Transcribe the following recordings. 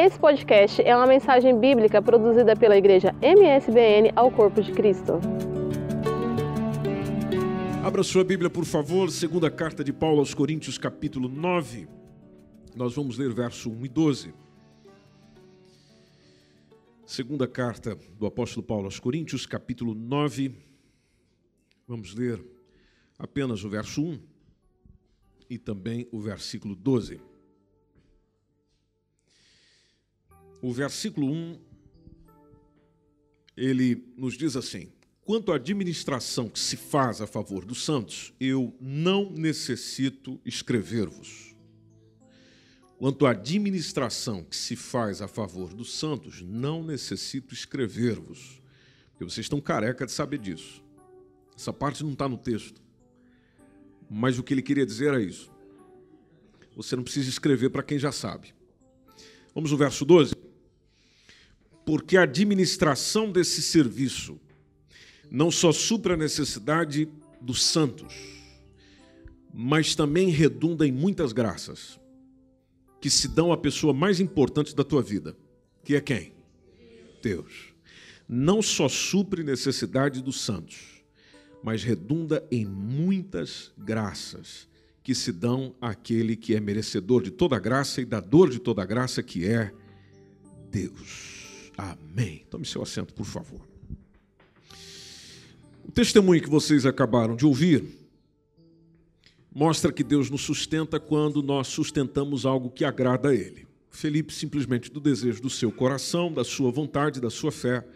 Esse podcast é uma mensagem bíblica produzida pela igreja MSBN ao Corpo de Cristo. Abra sua Bíblia, por favor, segunda carta de Paulo aos Coríntios, capítulo 9. Nós vamos ler verso 1 e 12. Segunda carta do apóstolo Paulo aos Coríntios, capítulo 9. Vamos ler apenas o verso 1 e também o versículo 12. O versículo 1 ele nos diz assim: Quanto à administração que se faz a favor dos santos, eu não necessito escrever-vos. Quanto à administração que se faz a favor dos santos, não necessito escrever-vos, porque vocês estão careca de saber disso. Essa parte não está no texto. Mas o que ele queria dizer é isso. Você não precisa escrever para quem já sabe. Vamos no verso 12. Porque a administração desse serviço não só supra a necessidade dos santos, mas também redunda em muitas graças que se dão à pessoa mais importante da tua vida, que é quem? Deus. Não só supre necessidade dos santos, mas redunda em muitas graças que se dão àquele que é merecedor de toda graça e dador de toda graça, que é Deus. Amém. Tome seu assento, por favor. O testemunho que vocês acabaram de ouvir mostra que Deus nos sustenta quando nós sustentamos algo que agrada a Ele. Felipe, simplesmente do desejo do seu coração, da sua vontade, da sua fé,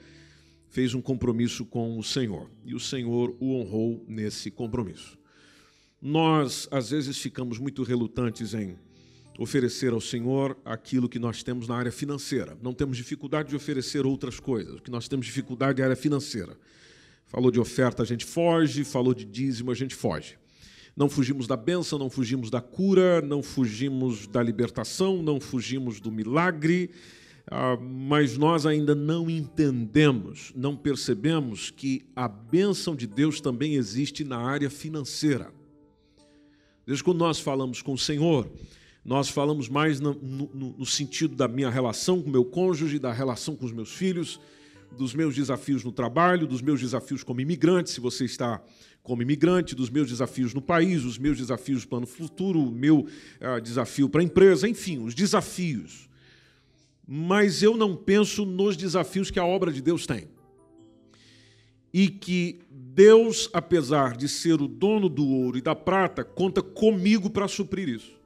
fez um compromisso com o Senhor e o Senhor o honrou nesse compromisso. Nós, às vezes, ficamos muito relutantes em oferecer ao Senhor aquilo que nós temos na área financeira. Não temos dificuldade de oferecer outras coisas, o que nós temos dificuldade é a área financeira. Falou de oferta, a gente foge, falou de dízimo, a gente foge. Não fugimos da bênção, não fugimos da cura, não fugimos da libertação, não fugimos do milagre, ah, mas nós ainda não entendemos, não percebemos que a bênção de Deus também existe na área financeira. Desde quando nós falamos com o Senhor, nós falamos mais no, no, no sentido da minha relação com meu cônjuge, da relação com os meus filhos, dos meus desafios no trabalho, dos meus desafios como imigrante, se você está como imigrante, dos meus desafios no país, os meus desafios para o futuro, o meu uh, desafio para a empresa, enfim, os desafios. Mas eu não penso nos desafios que a obra de Deus tem. E que Deus, apesar de ser o dono do ouro e da prata, conta comigo para suprir isso.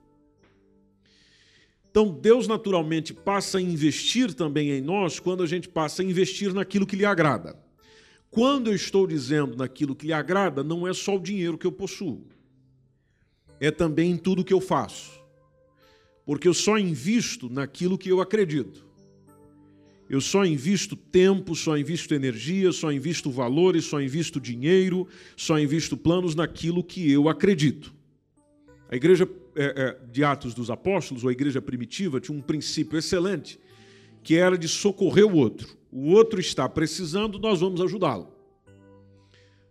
Então, Deus naturalmente passa a investir também em nós quando a gente passa a investir naquilo que lhe agrada. Quando eu estou dizendo naquilo que lhe agrada, não é só o dinheiro que eu possuo, é também em tudo que eu faço. Porque eu só invisto naquilo que eu acredito. Eu só invisto tempo, só invisto energia, só invisto valores, só invisto dinheiro, só invisto planos naquilo que eu acredito. A igreja é, é, de Atos dos Apóstolos, ou a igreja primitiva, tinha um princípio excelente, que era de socorrer o outro. O outro está precisando, nós vamos ajudá-lo.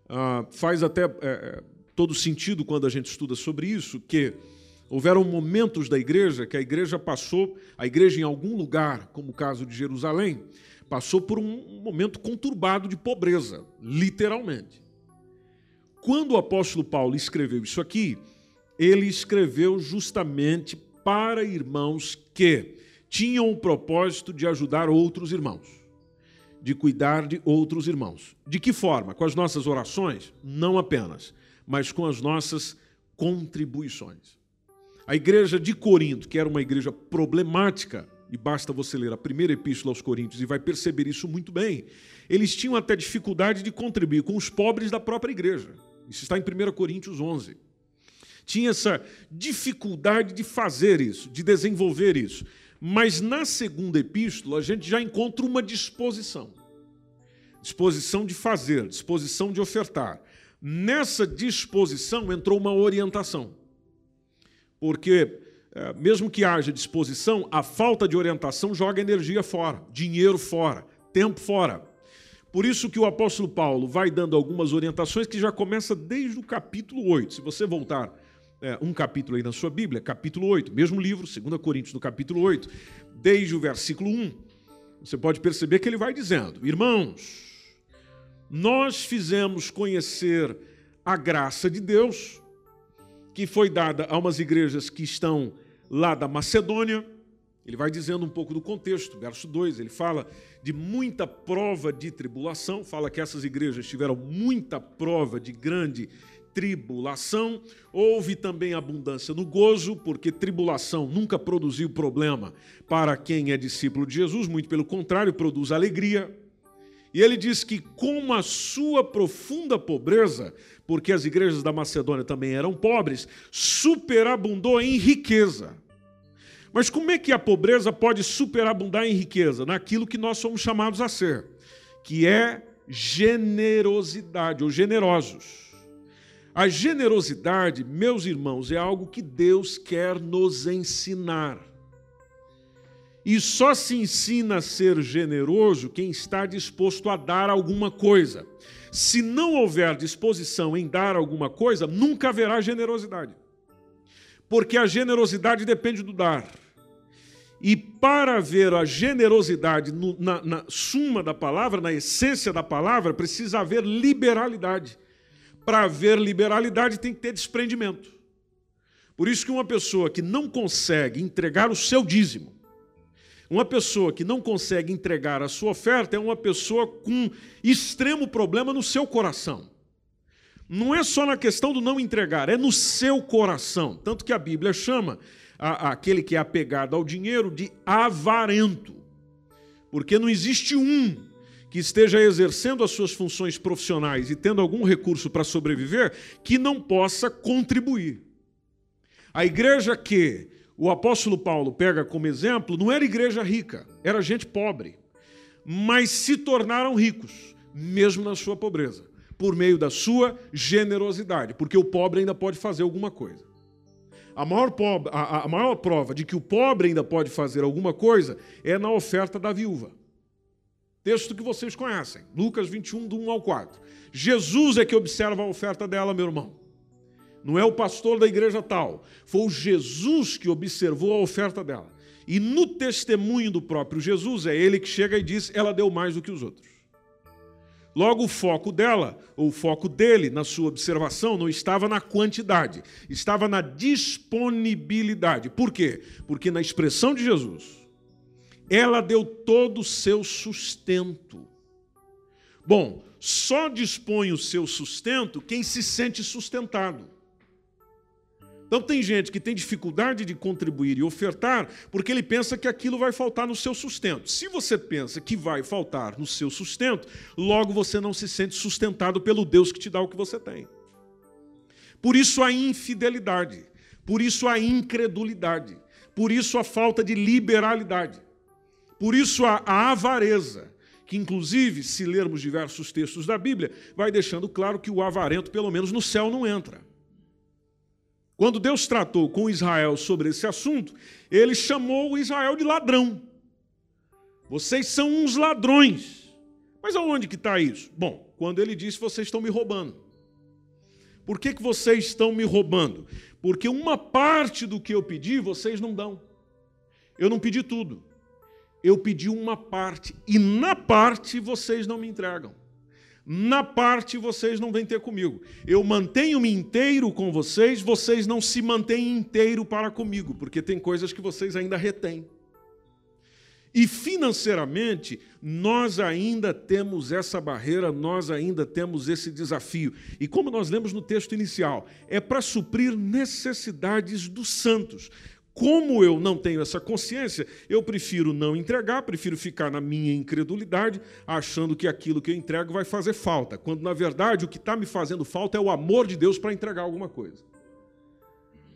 Ah, faz até é, é, todo sentido quando a gente estuda sobre isso, que houveram momentos da igreja que a igreja passou, a igreja em algum lugar, como o caso de Jerusalém, passou por um momento conturbado de pobreza, literalmente. Quando o apóstolo Paulo escreveu isso aqui, ele escreveu justamente para irmãos que tinham o propósito de ajudar outros irmãos, de cuidar de outros irmãos. De que forma? Com as nossas orações? Não apenas, mas com as nossas contribuições. A igreja de Corinto, que era uma igreja problemática, e basta você ler a primeira epístola aos Coríntios e vai perceber isso muito bem, eles tinham até dificuldade de contribuir com os pobres da própria igreja. Isso está em 1 Coríntios 11 tinha essa dificuldade de fazer isso, de desenvolver isso. Mas na segunda epístola, a gente já encontra uma disposição. Disposição de fazer, disposição de ofertar. Nessa disposição entrou uma orientação. Porque, é, mesmo que haja disposição, a falta de orientação joga energia fora, dinheiro fora, tempo fora. Por isso que o apóstolo Paulo vai dando algumas orientações que já começa desde o capítulo 8. Se você voltar é, um capítulo aí na sua Bíblia, capítulo 8, mesmo livro, 2 Coríntios, no capítulo 8, desde o versículo 1, você pode perceber que ele vai dizendo: Irmãos, nós fizemos conhecer a graça de Deus, que foi dada a umas igrejas que estão lá da Macedônia. Ele vai dizendo um pouco do contexto, verso 2, ele fala de muita prova de tribulação, fala que essas igrejas tiveram muita prova de grande tribulação. Houve também abundância no gozo, porque tribulação nunca produziu problema para quem é discípulo de Jesus, muito pelo contrário, produz alegria. E ele diz que, com a sua profunda pobreza, porque as igrejas da Macedônia também eram pobres, superabundou em riqueza. Mas como é que a pobreza pode superabundar em riqueza? Naquilo que nós somos chamados a ser, que é generosidade, ou generosos. A generosidade, meus irmãos, é algo que Deus quer nos ensinar. E só se ensina a ser generoso quem está disposto a dar alguma coisa. Se não houver disposição em dar alguma coisa, nunca haverá generosidade. Porque a generosidade depende do dar. E para ver a generosidade no, na, na suma da palavra, na essência da palavra, precisa haver liberalidade para haver liberalidade tem que ter desprendimento. Por isso que uma pessoa que não consegue entregar o seu dízimo, uma pessoa que não consegue entregar a sua oferta é uma pessoa com extremo problema no seu coração. Não é só na questão do não entregar, é no seu coração. Tanto que a Bíblia chama a, a aquele que é apegado ao dinheiro de avarento. Porque não existe um que esteja exercendo as suas funções profissionais e tendo algum recurso para sobreviver, que não possa contribuir. A igreja que o apóstolo Paulo pega como exemplo não era igreja rica, era gente pobre, mas se tornaram ricos, mesmo na sua pobreza, por meio da sua generosidade, porque o pobre ainda pode fazer alguma coisa. A maior, pobre, a, a maior prova de que o pobre ainda pode fazer alguma coisa é na oferta da viúva. Texto que vocês conhecem, Lucas 21, do 1 ao 4. Jesus é que observa a oferta dela, meu irmão. Não é o pastor da igreja tal. Foi o Jesus que observou a oferta dela. E no testemunho do próprio Jesus, é ele que chega e diz: ela deu mais do que os outros. Logo, o foco dela, ou o foco dele na sua observação, não estava na quantidade, estava na disponibilidade. Por quê? Porque na expressão de Jesus, ela deu todo o seu sustento. Bom, só dispõe o seu sustento quem se sente sustentado. Então, tem gente que tem dificuldade de contribuir e ofertar porque ele pensa que aquilo vai faltar no seu sustento. Se você pensa que vai faltar no seu sustento, logo você não se sente sustentado pelo Deus que te dá o que você tem. Por isso a infidelidade, por isso a incredulidade, por isso a falta de liberalidade. Por isso a, a avareza, que inclusive, se lermos diversos textos da Bíblia, vai deixando claro que o avarento, pelo menos no céu, não entra. Quando Deus tratou com Israel sobre esse assunto, ele chamou Israel de ladrão. Vocês são uns ladrões. Mas aonde que está isso? Bom, quando ele disse, vocês estão me roubando. Por que, que vocês estão me roubando? Porque uma parte do que eu pedi, vocês não dão. Eu não pedi tudo eu pedi uma parte, e na parte vocês não me entregam. Na parte vocês não vêm ter comigo. Eu mantenho-me inteiro com vocês, vocês não se mantêm inteiro para comigo, porque tem coisas que vocês ainda retêm. E financeiramente, nós ainda temos essa barreira, nós ainda temos esse desafio. E como nós lemos no texto inicial, é para suprir necessidades dos santos. Como eu não tenho essa consciência, eu prefiro não entregar, prefiro ficar na minha incredulidade, achando que aquilo que eu entrego vai fazer falta, quando na verdade o que está me fazendo falta é o amor de Deus para entregar alguma coisa.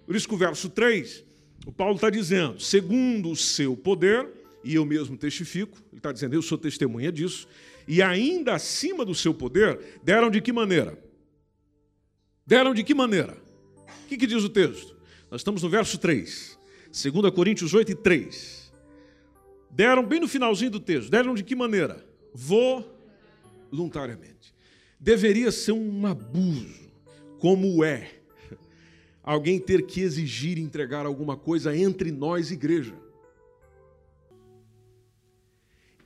Por isso que o verso 3, o Paulo está dizendo, segundo o seu poder, e eu mesmo testifico, ele está dizendo, eu sou testemunha disso, e ainda acima do seu poder, deram de que maneira? Deram de que maneira? O que, que diz o texto? Nós estamos no verso 3. 2 Coríntios 8 e 3. Deram bem no finalzinho do texto. Deram de que maneira? Voluntariamente. Deveria ser um abuso, como é. alguém ter que exigir entregar alguma coisa entre nós, igreja.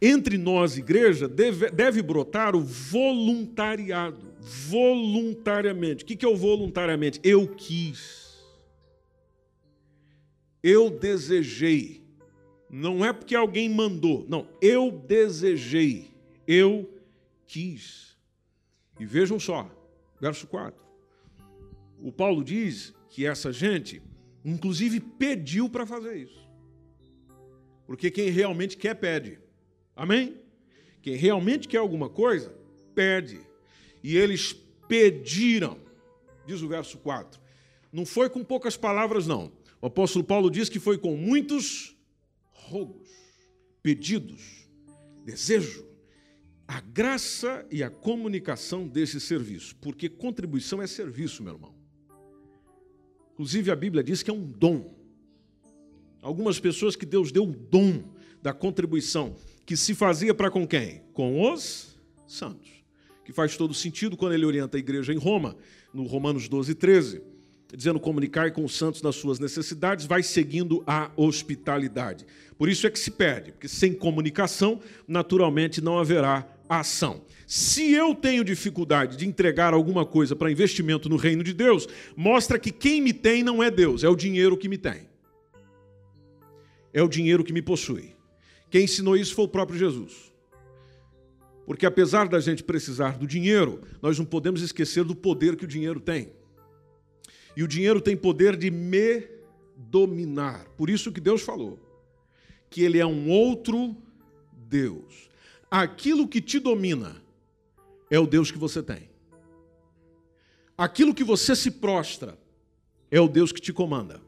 Entre nós, igreja, deve, deve brotar o voluntariado. Voluntariamente. O que é o voluntariamente? Eu quis. Eu desejei. Não é porque alguém mandou. Não, eu desejei. Eu quis. E vejam só, verso 4. O Paulo diz que essa gente, inclusive, pediu para fazer isso. Porque quem realmente quer, pede. Amém? Quem realmente quer alguma coisa, pede. E eles pediram, diz o verso 4. Não foi com poucas palavras, não. O apóstolo Paulo diz que foi com muitos rogos, pedidos, desejo, a graça e a comunicação desse serviço, porque contribuição é serviço, meu irmão. Inclusive a Bíblia diz que é um dom. Algumas pessoas que Deus deu o dom da contribuição que se fazia para com quem? Com os santos. Que faz todo sentido quando ele orienta a igreja em Roma, no Romanos 12, 13, dizendo comunicar com os santos nas suas necessidades, vai seguindo a hospitalidade. Por isso é que se perde, porque sem comunicação, naturalmente não haverá ação. Se eu tenho dificuldade de entregar alguma coisa para investimento no reino de Deus, mostra que quem me tem não é Deus, é o dinheiro que me tem. É o dinheiro que me possui. Quem ensinou isso foi o próprio Jesus. Porque apesar da gente precisar do dinheiro, nós não podemos esquecer do poder que o dinheiro tem. E o dinheiro tem poder de me dominar. Por isso que Deus falou que ele é um outro Deus. Aquilo que te domina é o Deus que você tem. Aquilo que você se prostra é o Deus que te comanda.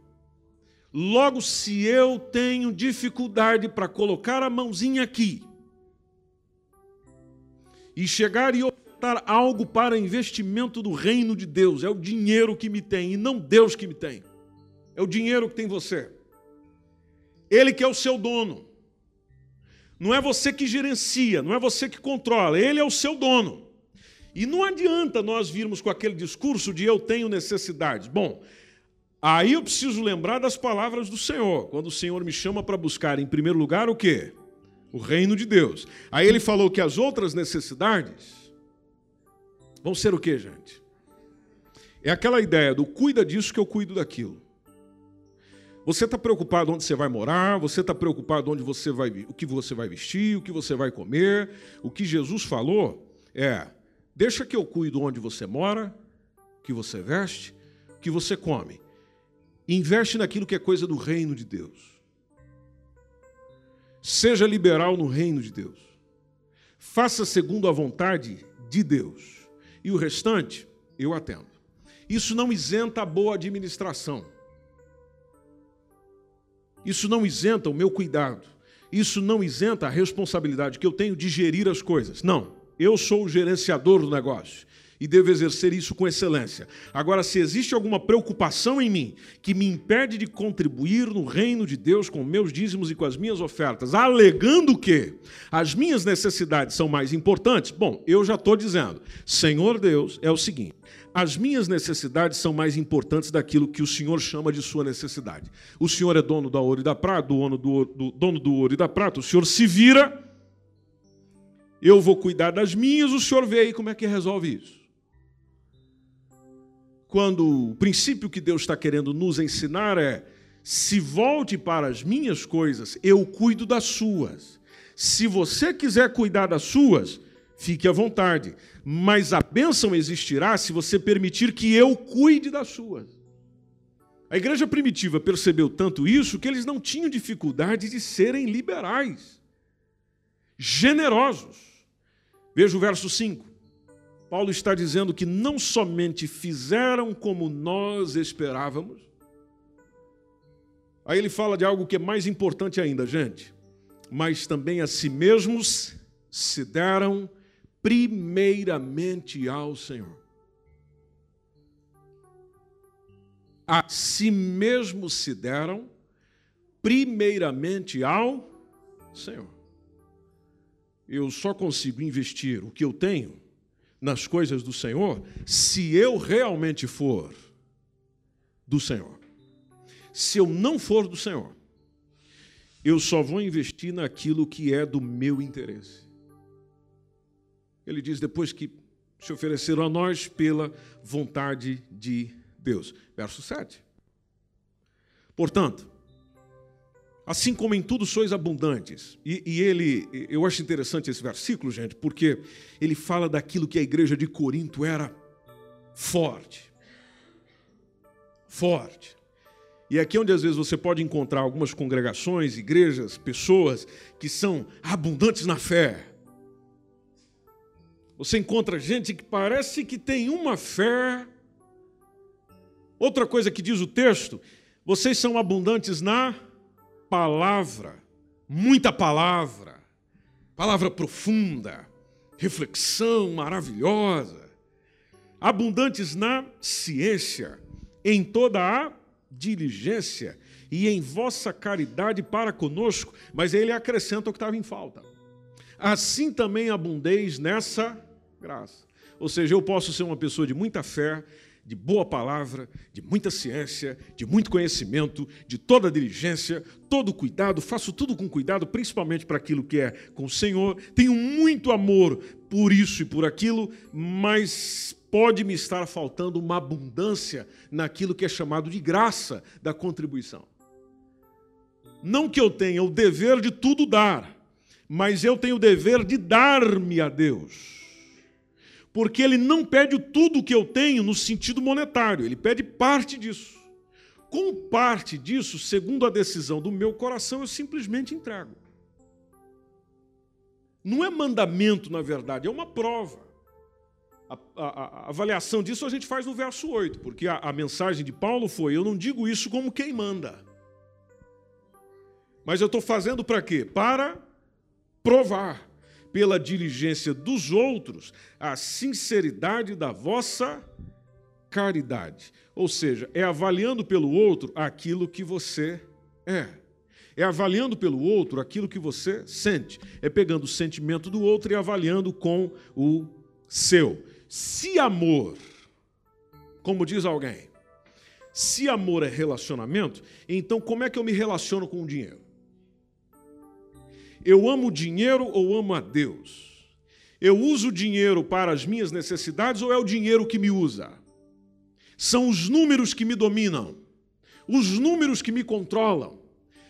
Logo, se eu tenho dificuldade para colocar a mãozinha aqui e chegar e ofertar algo para investimento do reino de Deus, é o dinheiro que me tem e não Deus que me tem. É o dinheiro que tem você. Ele que é o seu dono. Não é você que gerencia, não é você que controla, ele é o seu dono. E não adianta nós virmos com aquele discurso de eu tenho necessidades. Bom, Aí eu preciso lembrar das palavras do Senhor, quando o Senhor me chama para buscar em primeiro lugar o quê? O reino de Deus. Aí ele falou que as outras necessidades vão ser o quê, gente? É aquela ideia do cuida disso que eu cuido daquilo. Você está preocupado onde você vai morar, você está preocupado onde você vai, o que você vai vestir, o que você vai comer. O que Jesus falou é: deixa que eu cuido onde você mora, o que você veste, o que você come. Investe naquilo que é coisa do reino de Deus. Seja liberal no reino de Deus. Faça segundo a vontade de Deus. E o restante, eu atendo. Isso não isenta a boa administração. Isso não isenta o meu cuidado. Isso não isenta a responsabilidade que eu tenho de gerir as coisas. Não, eu sou o gerenciador do negócio e devo exercer isso com excelência. Agora, se existe alguma preocupação em mim que me impede de contribuir no reino de Deus com meus dízimos e com as minhas ofertas, alegando que as minhas necessidades são mais importantes, bom, eu já estou dizendo, Senhor Deus, é o seguinte. As minhas necessidades são mais importantes daquilo que o Senhor chama de sua necessidade. O Senhor é dono do ouro e da prata, dono do, do, dono do ouro e da prata. O Senhor se vira, eu vou cuidar das minhas, o Senhor vê aí como é que resolve isso quando o princípio que Deus está querendo nos ensinar é: se volte para as minhas coisas, eu cuido das suas. Se você quiser cuidar das suas, fique à vontade. Mas a bênção existirá se você permitir que eu cuide das suas. A igreja primitiva percebeu tanto isso que eles não tinham dificuldade de serem liberais, generosos. Veja o verso 5. Paulo está dizendo que não somente fizeram como nós esperávamos, aí ele fala de algo que é mais importante ainda, gente, mas também a si mesmos se deram primeiramente ao Senhor. A si mesmos se deram primeiramente ao Senhor. Eu só consigo investir o que eu tenho nas coisas do Senhor, se eu realmente for do Senhor. Se eu não for do Senhor, eu só vou investir naquilo que é do meu interesse. Ele diz depois que se ofereceram a nós pela vontade de Deus. Verso 7. Portanto, assim como em tudo sois abundantes. E, e, ele, eu acho interessante esse versículo, gente, porque ele fala daquilo que a igreja de Corinto era forte. Forte. E aqui é onde às vezes você pode encontrar algumas congregações, igrejas, pessoas que são abundantes na fé. Você encontra gente que parece que tem uma fé. Outra coisa que diz o texto, vocês são abundantes na palavra, muita palavra, palavra profunda, reflexão maravilhosa, abundantes na ciência, em toda a diligência e em vossa caridade para conosco, mas ele acrescenta o que estava em falta. Assim também abundeis nessa graça. Ou seja, eu posso ser uma pessoa de muita fé, de boa palavra, de muita ciência, de muito conhecimento, de toda diligência, todo cuidado, faço tudo com cuidado, principalmente para aquilo que é com o Senhor. Tenho muito amor por isso e por aquilo, mas pode me estar faltando uma abundância naquilo que é chamado de graça da contribuição. Não que eu tenha o dever de tudo dar, mas eu tenho o dever de dar-me a Deus porque ele não pede tudo o que eu tenho no sentido monetário, ele pede parte disso. Com parte disso, segundo a decisão do meu coração, eu simplesmente entrego. Não é mandamento, na verdade, é uma prova. A, a, a, avaliação disso a gente faz no verso 8, porque a, a mensagem de Paulo foi: Eu não digo isso como quem manda. Mas eu estou fazendo para quê? Para provar pela diligência dos outros, a sinceridade da vossa caridade. Ou seja, é avaliando pelo outro aquilo que você é. É avaliando pelo outro aquilo que você sente. É pegando o sentimento do outro e avaliando com o seu. Se amor, como diz alguém, se amor é relacionamento, então como é que eu me relaciono com o dinheiro? Eu amo dinheiro ou amo a Deus? Eu uso o dinheiro para as minhas necessidades ou é o dinheiro que me usa? São os números que me dominam, os números que me controlam,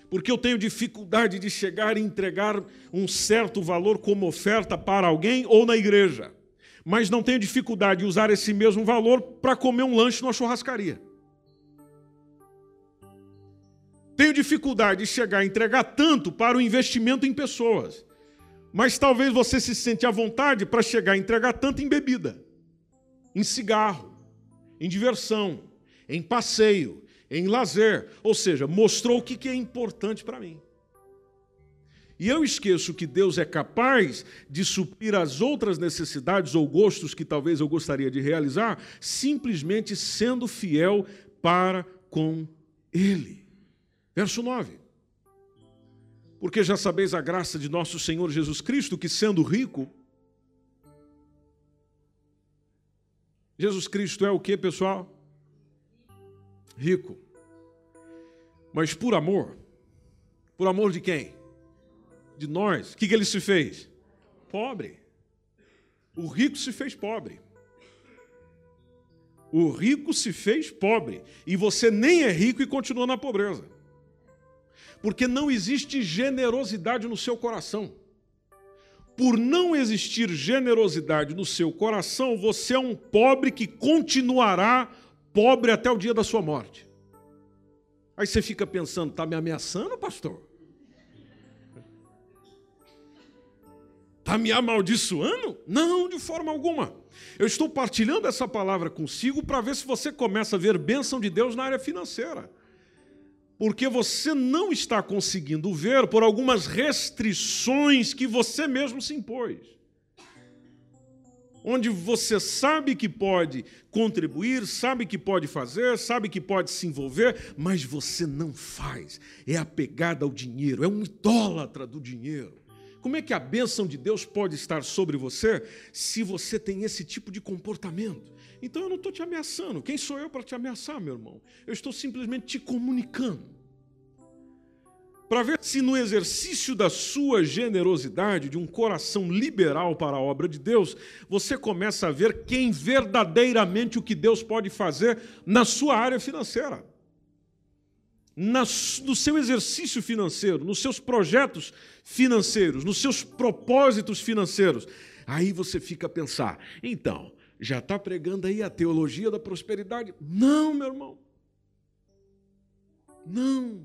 porque eu tenho dificuldade de chegar e entregar um certo valor como oferta para alguém ou na igreja, mas não tenho dificuldade de usar esse mesmo valor para comer um lanche numa churrascaria. Tenho dificuldade de chegar a entregar tanto para o investimento em pessoas. Mas talvez você se sente à vontade para chegar a entregar tanto em bebida, em cigarro, em diversão, em passeio, em lazer. Ou seja, mostrou o que é importante para mim. E eu esqueço que Deus é capaz de suprir as outras necessidades ou gostos que talvez eu gostaria de realizar, simplesmente sendo fiel para com Ele. Verso 9. Porque já sabeis a graça de nosso Senhor Jesus Cristo, que sendo rico, Jesus Cristo é o que, pessoal? Rico. Mas por amor. Por amor de quem? De nós. O que, que ele se fez? Pobre. O rico se fez pobre. O rico se fez pobre. E você nem é rico e continua na pobreza porque não existe generosidade no seu coração. Por não existir generosidade no seu coração, você é um pobre que continuará pobre até o dia da sua morte. Aí você fica pensando, está me ameaçando, pastor? Está me amaldiçoando? Não, de forma alguma. Eu estou partilhando essa palavra consigo para ver se você começa a ver bênção de Deus na área financeira porque você não está conseguindo ver por algumas restrições que você mesmo se impôs. Onde você sabe que pode contribuir, sabe que pode fazer, sabe que pode se envolver, mas você não faz. É apegado ao dinheiro, é um idólatra do dinheiro. Como é que a bênção de Deus pode estar sobre você se você tem esse tipo de comportamento? Então eu não estou te ameaçando. Quem sou eu para te ameaçar, meu irmão? Eu estou simplesmente te comunicando. Para ver se no exercício da sua generosidade, de um coração liberal para a obra de Deus, você começa a ver quem verdadeiramente o que Deus pode fazer na sua área financeira no seu exercício financeiro, nos seus projetos financeiros, nos seus propósitos financeiros. Aí você fica a pensar, então, já está pregando aí a teologia da prosperidade? Não, meu irmão. Não,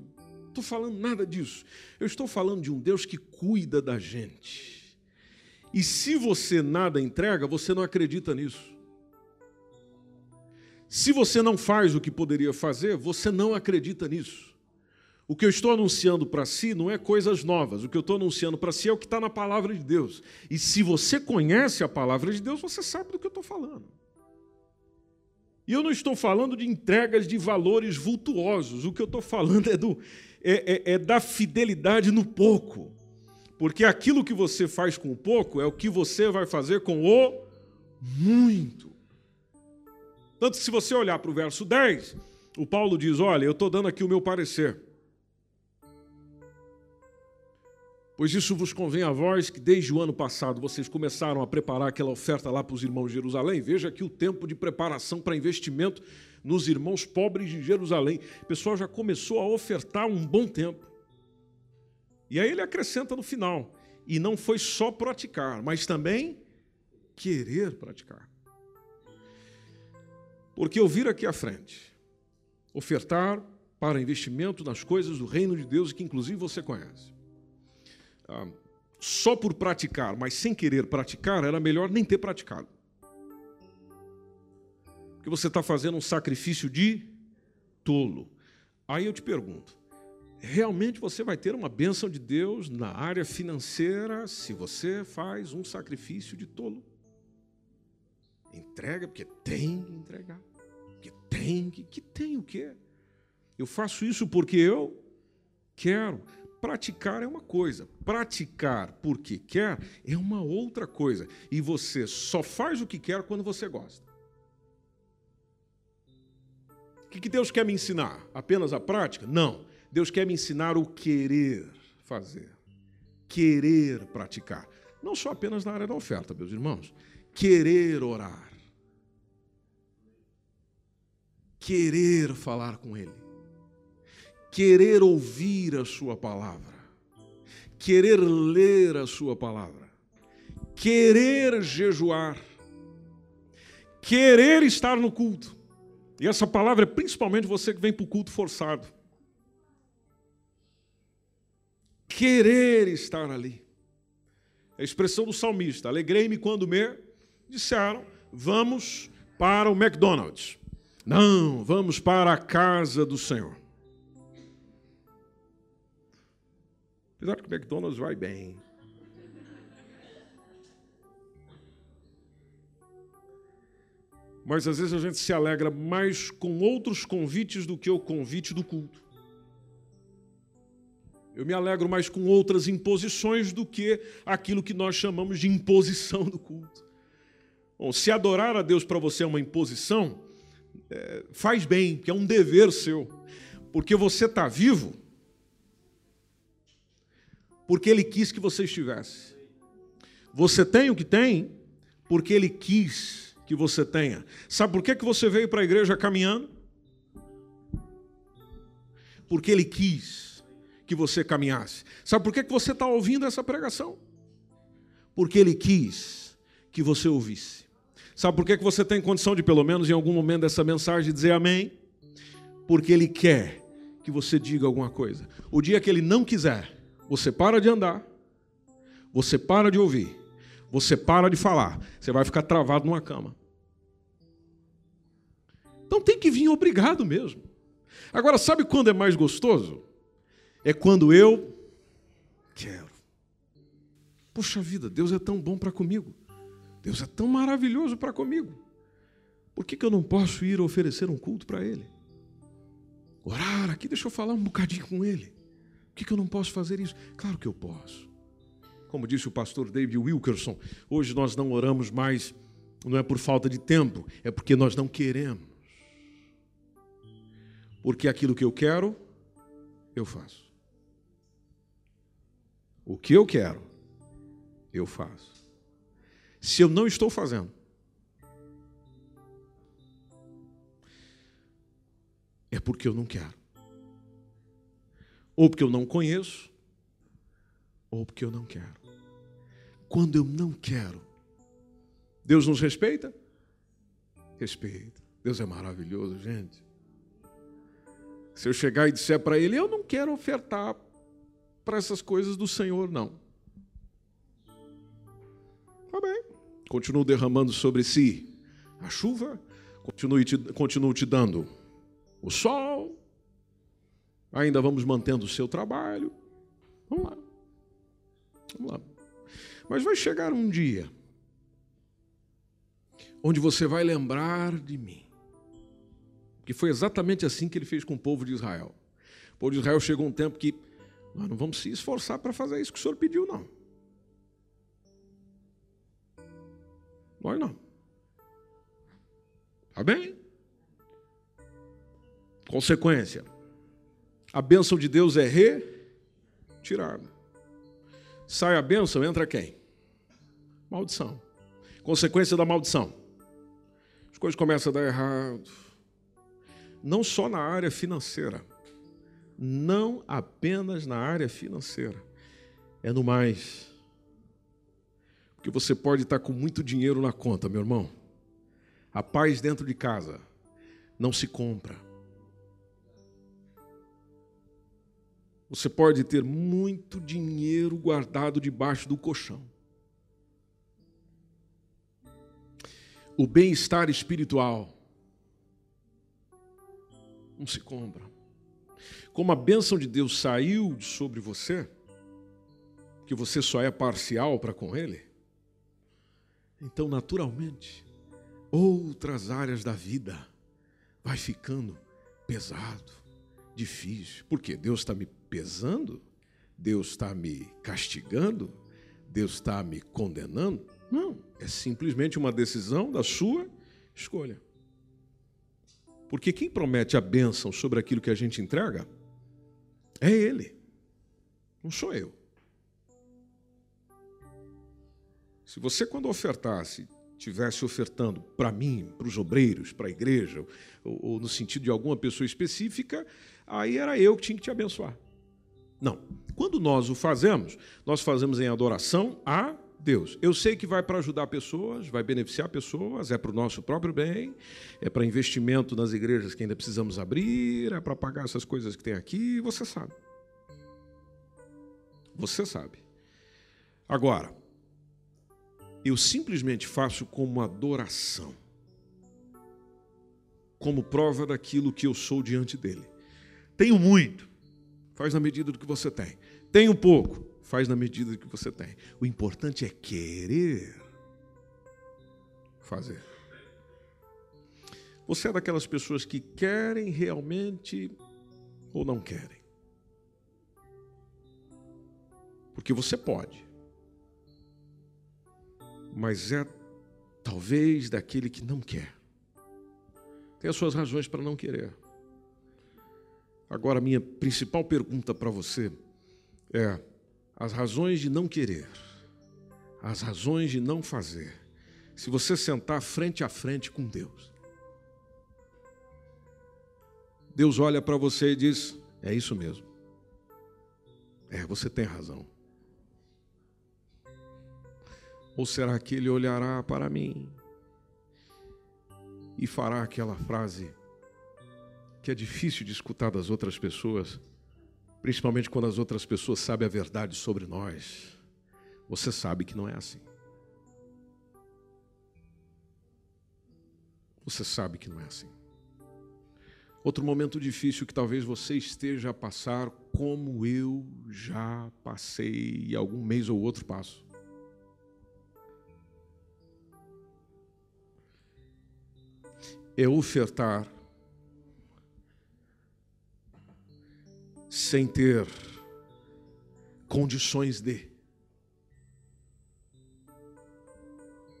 estou falando nada disso. Eu estou falando de um Deus que cuida da gente. E se você nada entrega, você não acredita nisso. Se você não faz o que poderia fazer, você não acredita nisso. O que eu estou anunciando para si não é coisas novas. O que eu estou anunciando para si é o que está na palavra de Deus. E se você conhece a palavra de Deus, você sabe do que eu estou falando. E eu não estou falando de entregas de valores vultuosos. O que eu estou falando é, do, é, é, é da fidelidade no pouco. Porque aquilo que você faz com o pouco é o que você vai fazer com o muito. Tanto se você olhar para o verso 10, o Paulo diz: Olha, eu estou dando aqui o meu parecer. Pois isso vos convém a vós que desde o ano passado vocês começaram a preparar aquela oferta lá para os irmãos de Jerusalém. Veja aqui o tempo de preparação para investimento nos irmãos pobres de Jerusalém. O pessoal já começou a ofertar um bom tempo. E aí ele acrescenta no final: e não foi só praticar, mas também querer praticar. Porque eu vir aqui à frente, ofertar para investimento nas coisas do reino de Deus, que inclusive você conhece. Só por praticar, mas sem querer praticar, era melhor nem ter praticado. Porque você está fazendo um sacrifício de tolo. Aí eu te pergunto: realmente você vai ter uma bênção de Deus na área financeira se você faz um sacrifício de tolo? Entrega, porque tem que entregar. Porque tem que. Que tem o quê? Eu faço isso porque eu quero. Praticar é uma coisa, praticar porque quer é uma outra coisa. E você só faz o que quer quando você gosta. O que Deus quer me ensinar? Apenas a prática? Não. Deus quer me ensinar o querer fazer, querer praticar. Não só apenas na área da oferta, meus irmãos. Querer orar, querer falar com Ele querer ouvir a Sua palavra, querer ler a Sua palavra, querer jejuar, querer estar no culto. E essa palavra é principalmente você que vem para o culto forçado. Querer estar ali. É a expressão do salmista: alegrei-me quando me disseram, vamos para o McDonald's. Não, vamos para a casa do Senhor. Apesar que o McDonald's vai bem. Mas às vezes a gente se alegra mais com outros convites do que o convite do culto. Eu me alegro mais com outras imposições do que aquilo que nós chamamos de imposição do culto. Bom, se adorar a Deus para você é uma imposição, é, faz bem, que é um dever seu. Porque você está vivo porque Ele quis que você estivesse. Você tem o que tem porque Ele quis que você tenha. Sabe por que, que você veio para a igreja caminhando? Porque Ele quis que você caminhasse. Sabe por que, que você está ouvindo essa pregação? Porque Ele quis que você ouvisse. Sabe por que, que você tem condição de, pelo menos em algum momento dessa mensagem, dizer amém? Porque Ele quer que você diga alguma coisa. O dia que Ele não quiser, você para de andar, você para de ouvir, você para de falar, você vai ficar travado numa cama. Então tem que vir obrigado mesmo. Agora, sabe quando é mais gostoso? É quando eu quero. Puxa vida, Deus é tão bom para comigo. Deus é tão maravilhoso para comigo. Por que, que eu não posso ir oferecer um culto para Ele? Orar aqui, deixa eu falar um bocadinho com Ele. Que, que eu não posso fazer isso? Claro que eu posso. Como disse o pastor David Wilkerson, hoje nós não oramos mais, não é por falta de tempo, é porque nós não queremos. Porque aquilo que eu quero, eu faço. O que eu quero, eu faço. Se eu não estou fazendo, é porque eu não quero. Ou porque eu não conheço, ou porque eu não quero. Quando eu não quero, Deus nos respeita? Respeita. Deus é maravilhoso, gente. Se eu chegar e disser para ele, eu não quero ofertar para essas coisas do Senhor, não. Tá bem. Continuo derramando sobre si a chuva, continuo te, continuo te dando o sol, ainda vamos mantendo o seu trabalho. Vamos lá. Vamos lá. Mas vai chegar um dia onde você vai lembrar de mim. Que foi exatamente assim que ele fez com o povo de Israel. O povo de Israel chegou um tempo que nós não vamos se esforçar para fazer isso que o Senhor pediu, não. Nós não. Tá bem? Consequência: a bênção de Deus é retirada. Sai a bênção, entra quem? Maldição. Consequência da maldição. As coisas começam a dar errado. Não só na área financeira. Não apenas na área financeira. É no mais. Porque você pode estar com muito dinheiro na conta, meu irmão. A paz dentro de casa não se compra. Você pode ter muito dinheiro guardado debaixo do colchão. O bem-estar espiritual não se compra. Como a bênção de Deus saiu sobre você, que você só é parcial para com Ele, então naturalmente outras áreas da vida vai ficando pesado, difícil. Por quê? Deus está me pesando? Deus está me castigando? Deus está me condenando? Não, é simplesmente uma decisão da sua escolha. Porque quem promete a bênção sobre aquilo que a gente entrega é Ele, não sou eu. Se você, quando ofertasse, tivesse ofertando para mim, para os obreiros, para a igreja, ou, ou, no sentido de alguma pessoa específica, aí era eu que tinha que te abençoar. Não. Quando nós o fazemos, nós fazemos em adoração a Deus. Eu sei que vai para ajudar pessoas, vai beneficiar pessoas, é para o nosso próprio bem, é para investimento nas igrejas que ainda precisamos abrir, é para pagar essas coisas que tem aqui, você sabe. Você sabe. Agora, eu simplesmente faço como adoração, como prova daquilo que eu sou diante dele. Tenho muito, Faz na medida do que você tem. Tem um pouco, faz na medida do que você tem. O importante é querer fazer. Você é daquelas pessoas que querem realmente ou não querem? Porque você pode. Mas é talvez daquele que não quer. Tem as suas razões para não querer. Agora, minha principal pergunta para você é: as razões de não querer, as razões de não fazer, se você sentar frente a frente com Deus, Deus olha para você e diz: é isso mesmo. É, você tem razão. Ou será que ele olhará para mim e fará aquela frase que é difícil de escutar das outras pessoas, principalmente quando as outras pessoas sabem a verdade sobre nós. Você sabe que não é assim. Você sabe que não é assim. Outro momento difícil que talvez você esteja a passar, como eu já passei algum mês ou outro passo. É ofertar sem ter condições de.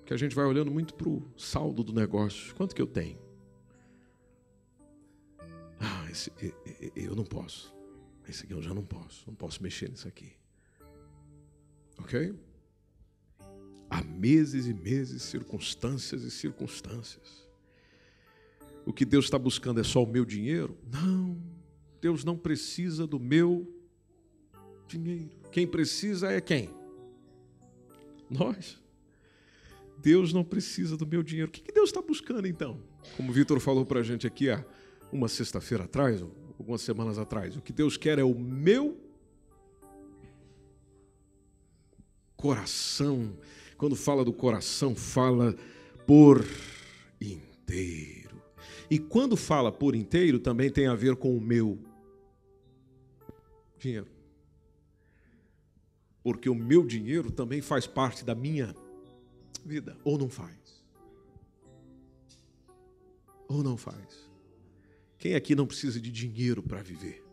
que a gente vai olhando muito para o saldo do negócio. Quanto que eu tenho? Ah, esse, eu não posso. Esse aqui eu já não posso. Não posso mexer nisso aqui. Ok? Há meses e meses, circunstâncias e circunstâncias. O que Deus está buscando é só o meu dinheiro? Não. Deus não precisa do meu dinheiro. Quem precisa é quem? Nós. Deus não precisa do meu dinheiro. O que Deus está buscando então? Como o Vitor falou para a gente aqui há uma sexta-feira atrás, algumas semanas atrás. O que Deus quer é o meu coração. Quando fala do coração, fala por inteiro. E quando fala por inteiro, também tem a ver com o meu dinheiro. Porque o meu dinheiro também faz parte da minha vida, ou não faz? Ou não faz? Quem aqui não precisa de dinheiro para viver?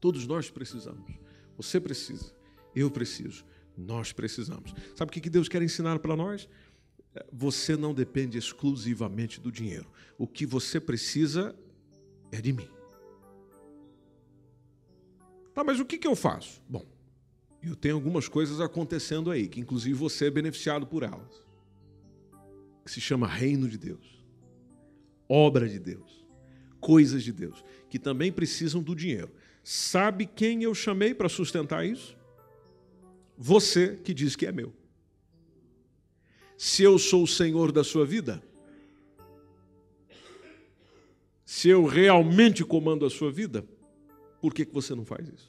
Todos nós precisamos. Você precisa, eu preciso, nós precisamos. Sabe o que Deus quer ensinar para nós? Você não depende exclusivamente do dinheiro. O que você precisa é de mim. Tá, mas o que, que eu faço? Bom, eu tenho algumas coisas acontecendo aí, que inclusive você é beneficiado por elas. Que se chama reino de Deus. Obra de Deus. Coisas de Deus, que também precisam do dinheiro. Sabe quem eu chamei para sustentar isso? Você que diz que é meu. Se eu sou o Senhor da sua vida, se eu realmente comando a sua vida, por que, que você não faz isso?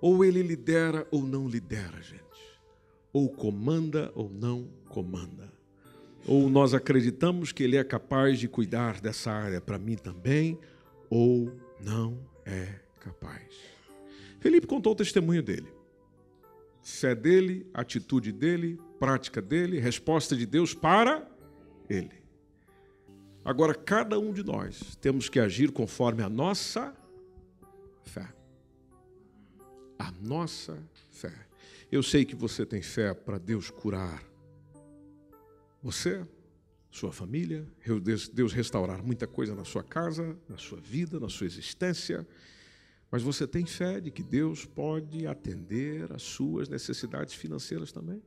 Ou ele lidera ou não lidera, gente. Ou comanda ou não comanda. Ou nós acreditamos que ele é capaz de cuidar dessa área para mim também, ou não é capaz. Felipe contou o testemunho dele. Fé dele, atitude dele, prática dele, resposta de Deus para ele. Agora, cada um de nós temos que agir conforme a nossa fé a nossa fé. Eu sei que você tem fé para Deus curar você, sua família, Deus restaurar muita coisa na sua casa, na sua vida, na sua existência. Mas você tem fé de que Deus pode atender às suas necessidades financeiras também?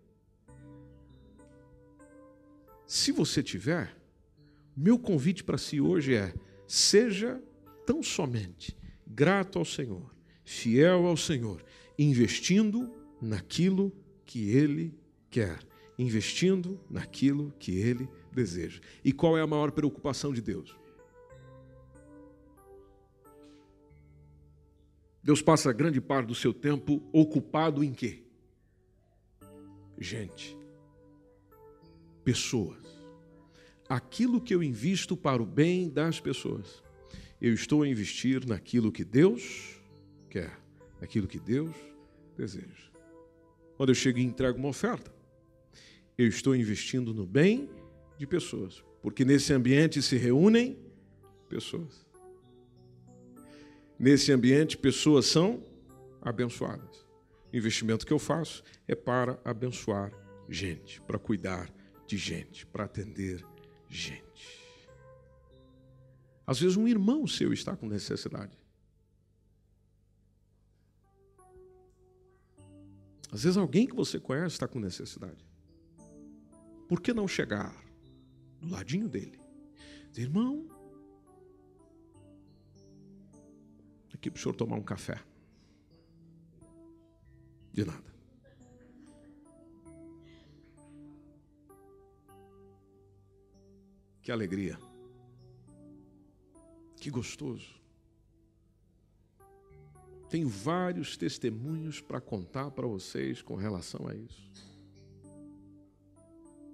Se você tiver, meu convite para si hoje é: seja tão somente grato ao Senhor fiel ao Senhor, investindo naquilo que Ele quer, investindo naquilo que Ele deseja. E qual é a maior preocupação de Deus? Deus passa grande parte do seu tempo ocupado em quê? Gente, pessoas. Aquilo que eu invisto para o bem das pessoas, eu estou a investir naquilo que Deus quer, aquilo que Deus deseja. Quando eu chego e entrego uma oferta, eu estou investindo no bem de pessoas, porque nesse ambiente se reúnem pessoas. Nesse ambiente, pessoas são abençoadas. O investimento que eu faço é para abençoar gente, para cuidar de gente, para atender gente. Às vezes, um irmão seu está com necessidade. Às vezes alguém que você conhece está com necessidade. Por que não chegar do ladinho dele? Dizer, irmão, aqui para o senhor tomar um café. De nada. Que alegria. Que gostoso. Tenho vários testemunhos para contar para vocês com relação a isso.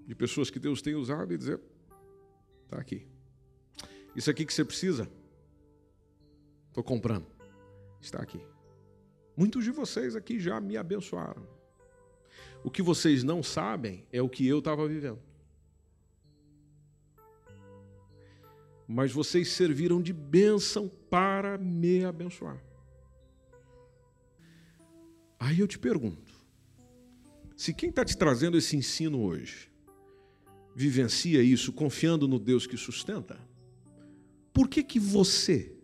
De pessoas que Deus tem usado e dizer: está aqui. Isso aqui que você precisa, estou comprando. Está aqui. Muitos de vocês aqui já me abençoaram. O que vocês não sabem é o que eu estava vivendo. Mas vocês serviram de bênção para me abençoar. Aí eu te pergunto: Se quem está te trazendo esse ensino hoje vivencia isso confiando no Deus que sustenta, por que, que você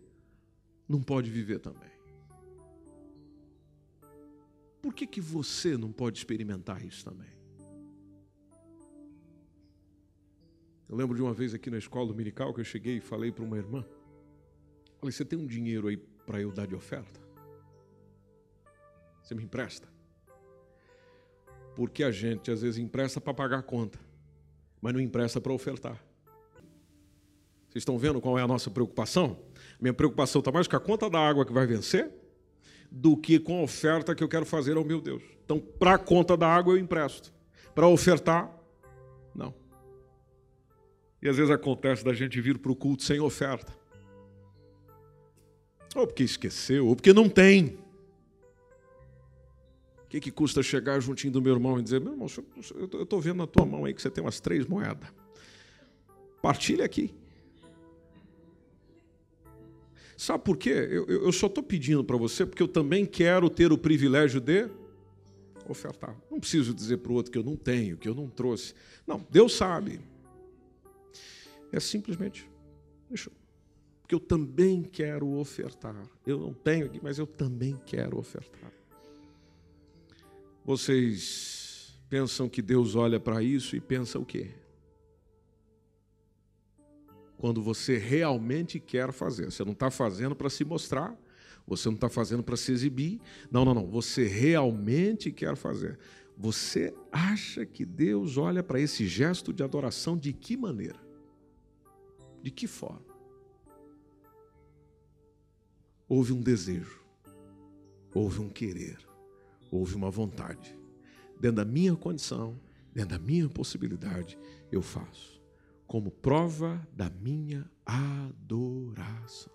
não pode viver também? Por que, que você não pode experimentar isso também? Eu lembro de uma vez aqui na escola dominical que eu cheguei e falei para uma irmã: Falei, você tem um dinheiro aí para eu dar de oferta? Você me empresta? Porque a gente às vezes empresta para pagar a conta, mas não empresta para ofertar. Vocês estão vendo qual é a nossa preocupação? Minha preocupação está mais com a conta da água que vai vencer do que com a oferta que eu quero fazer ao meu Deus. Então, para a conta da água eu empresto. Para ofertar, não. E às vezes acontece da gente vir para o culto sem oferta. Ou porque esqueceu, ou porque não tem que, que custa chegar juntinho do meu irmão e dizer: meu irmão, eu estou vendo na tua mão aí que você tem umas três moedas. Partilha aqui. Sabe por quê? Eu, eu só estou pedindo para você porque eu também quero ter o privilégio de ofertar. Não preciso dizer para o outro que eu não tenho, que eu não trouxe. Não, Deus sabe. É simplesmente, deixa eu, porque eu também quero ofertar. Eu não tenho aqui, mas eu também quero ofertar. Vocês pensam que Deus olha para isso e pensa o quê? Quando você realmente quer fazer. Você não está fazendo para se mostrar, você não está fazendo para se exibir. Não, não, não. Você realmente quer fazer. Você acha que Deus olha para esse gesto de adoração de que maneira? De que forma? Houve um desejo, houve um querer houve uma vontade. Dentro da minha condição, dentro da minha possibilidade, eu faço. Como prova da minha adoração.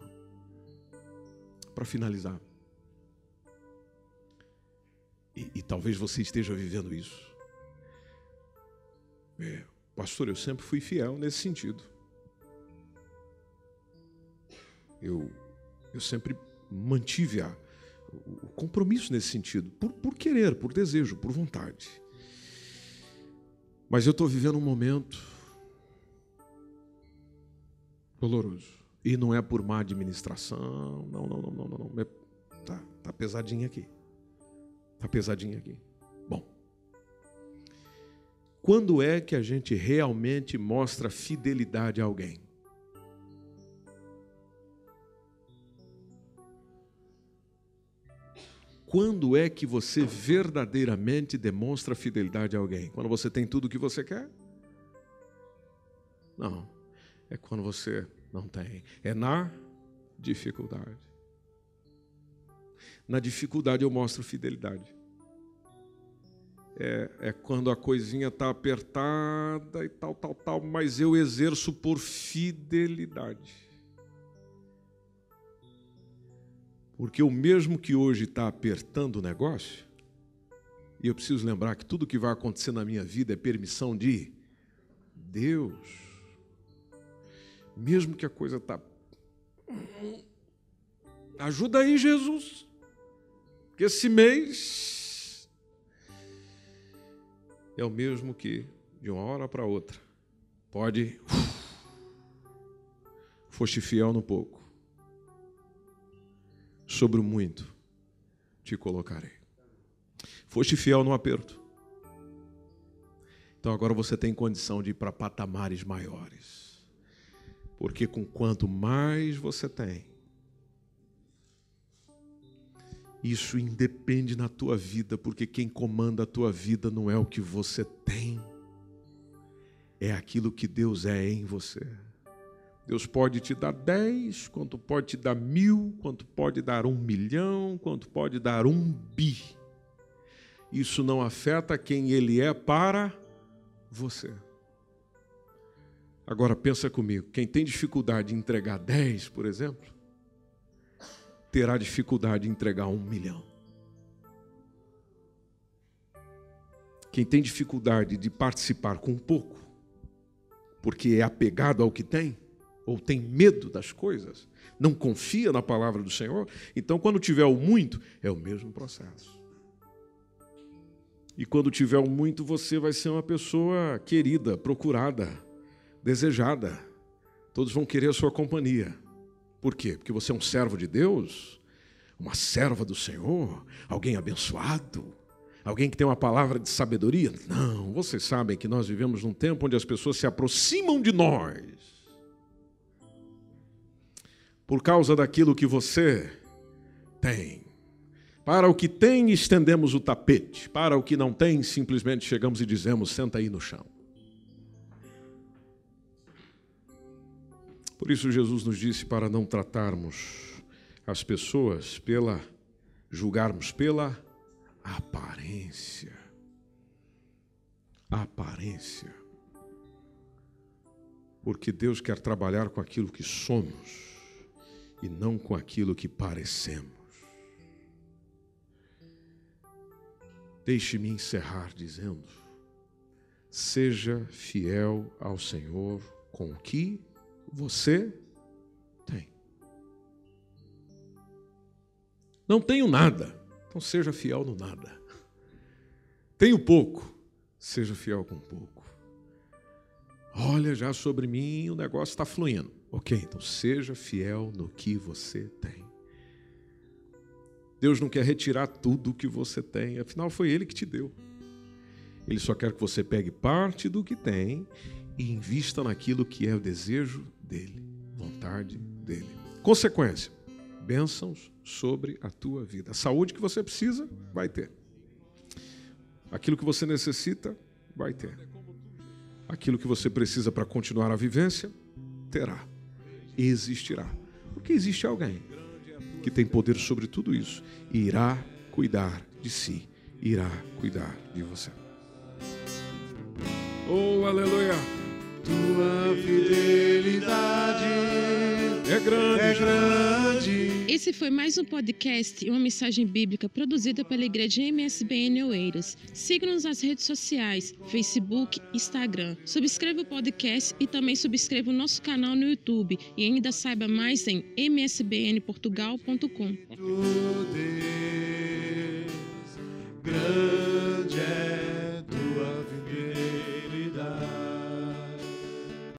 Para finalizar, e, e, talvez você esteja vivendo isso. É, pastor, eu sempre fui fiel nesse sentido. Eu, eu sempre mantive a, o compromisso nesse sentido, por, por querer, por desejo, por vontade. Mas eu estou vivendo um momento doloroso. E não é por má administração, não, não, não, não, não. não. É, tá, tá pesadinho aqui. Tá pesadinho aqui. Bom. Quando é que a gente realmente mostra fidelidade a alguém? Quando é que você verdadeiramente demonstra fidelidade a alguém? Quando você tem tudo o que você quer? Não. É quando você não tem. É na dificuldade. Na dificuldade eu mostro fidelidade. É, é quando a coisinha está apertada e tal, tal, tal, mas eu exerço por fidelidade. Porque o mesmo que hoje está apertando o negócio, e eu preciso lembrar que tudo que vai acontecer na minha vida é permissão de Deus. Mesmo que a coisa está. Ajuda aí, Jesus. Que esse mês é o mesmo que de uma hora para outra. Pode. Foste fiel no pouco sobre o muito te colocarei. Foste fiel no aperto. Então agora você tem condição de ir para patamares maiores. Porque com quanto mais você tem, isso independe na tua vida, porque quem comanda a tua vida não é o que você tem, é aquilo que Deus é em você. Deus pode te dar dez, quanto pode te dar mil, quanto pode dar um milhão, quanto pode dar um bi. Isso não afeta quem Ele é para você. Agora pensa comigo, quem tem dificuldade em entregar dez, por exemplo, terá dificuldade em entregar um milhão. Quem tem dificuldade de participar com pouco, porque é apegado ao que tem, ou tem medo das coisas, não confia na palavra do Senhor, então quando tiver o muito, é o mesmo processo. E quando tiver muito, você vai ser uma pessoa querida, procurada, desejada. Todos vão querer a sua companhia. Por quê? Porque você é um servo de Deus, uma serva do Senhor, alguém abençoado, alguém que tem uma palavra de sabedoria. Não, vocês sabem que nós vivemos num tempo onde as pessoas se aproximam de nós por causa daquilo que você tem. Para o que tem, estendemos o tapete. Para o que não tem, simplesmente chegamos e dizemos: senta aí no chão. Por isso, Jesus nos disse para não tratarmos as pessoas pela, julgarmos pela aparência. Aparência. Porque Deus quer trabalhar com aquilo que somos e não com aquilo que parecemos. Deixe-me encerrar dizendo: seja fiel ao Senhor com o que você tem. Não tenho nada, então seja fiel no nada. Tenho pouco, seja fiel com pouco. Olha, já sobre mim o negócio está fluindo. Ok, então seja fiel no que você tem. Deus não quer retirar tudo o que você tem, afinal foi Ele que te deu. Ele só quer que você pegue parte do que tem e invista naquilo que é o desejo dele, vontade dele. Consequência: bênçãos sobre a tua vida. A saúde que você precisa, vai ter. Aquilo que você necessita, vai ter. Aquilo que você precisa para continuar a vivência, terá. Existirá. Porque existe alguém que tem poder sobre tudo isso e irá cuidar de si, irá cuidar de você. Oh, aleluia! Tua fidelidade é grande. É grande. Esse foi mais um podcast e uma mensagem bíblica produzida pela Igreja MSBN Oeiras. Siga-nos nas redes sociais, Facebook, Instagram. Subscreva o podcast e também subscreva o nosso canal no YouTube. E ainda saiba mais em msbnportugal.com. Grande é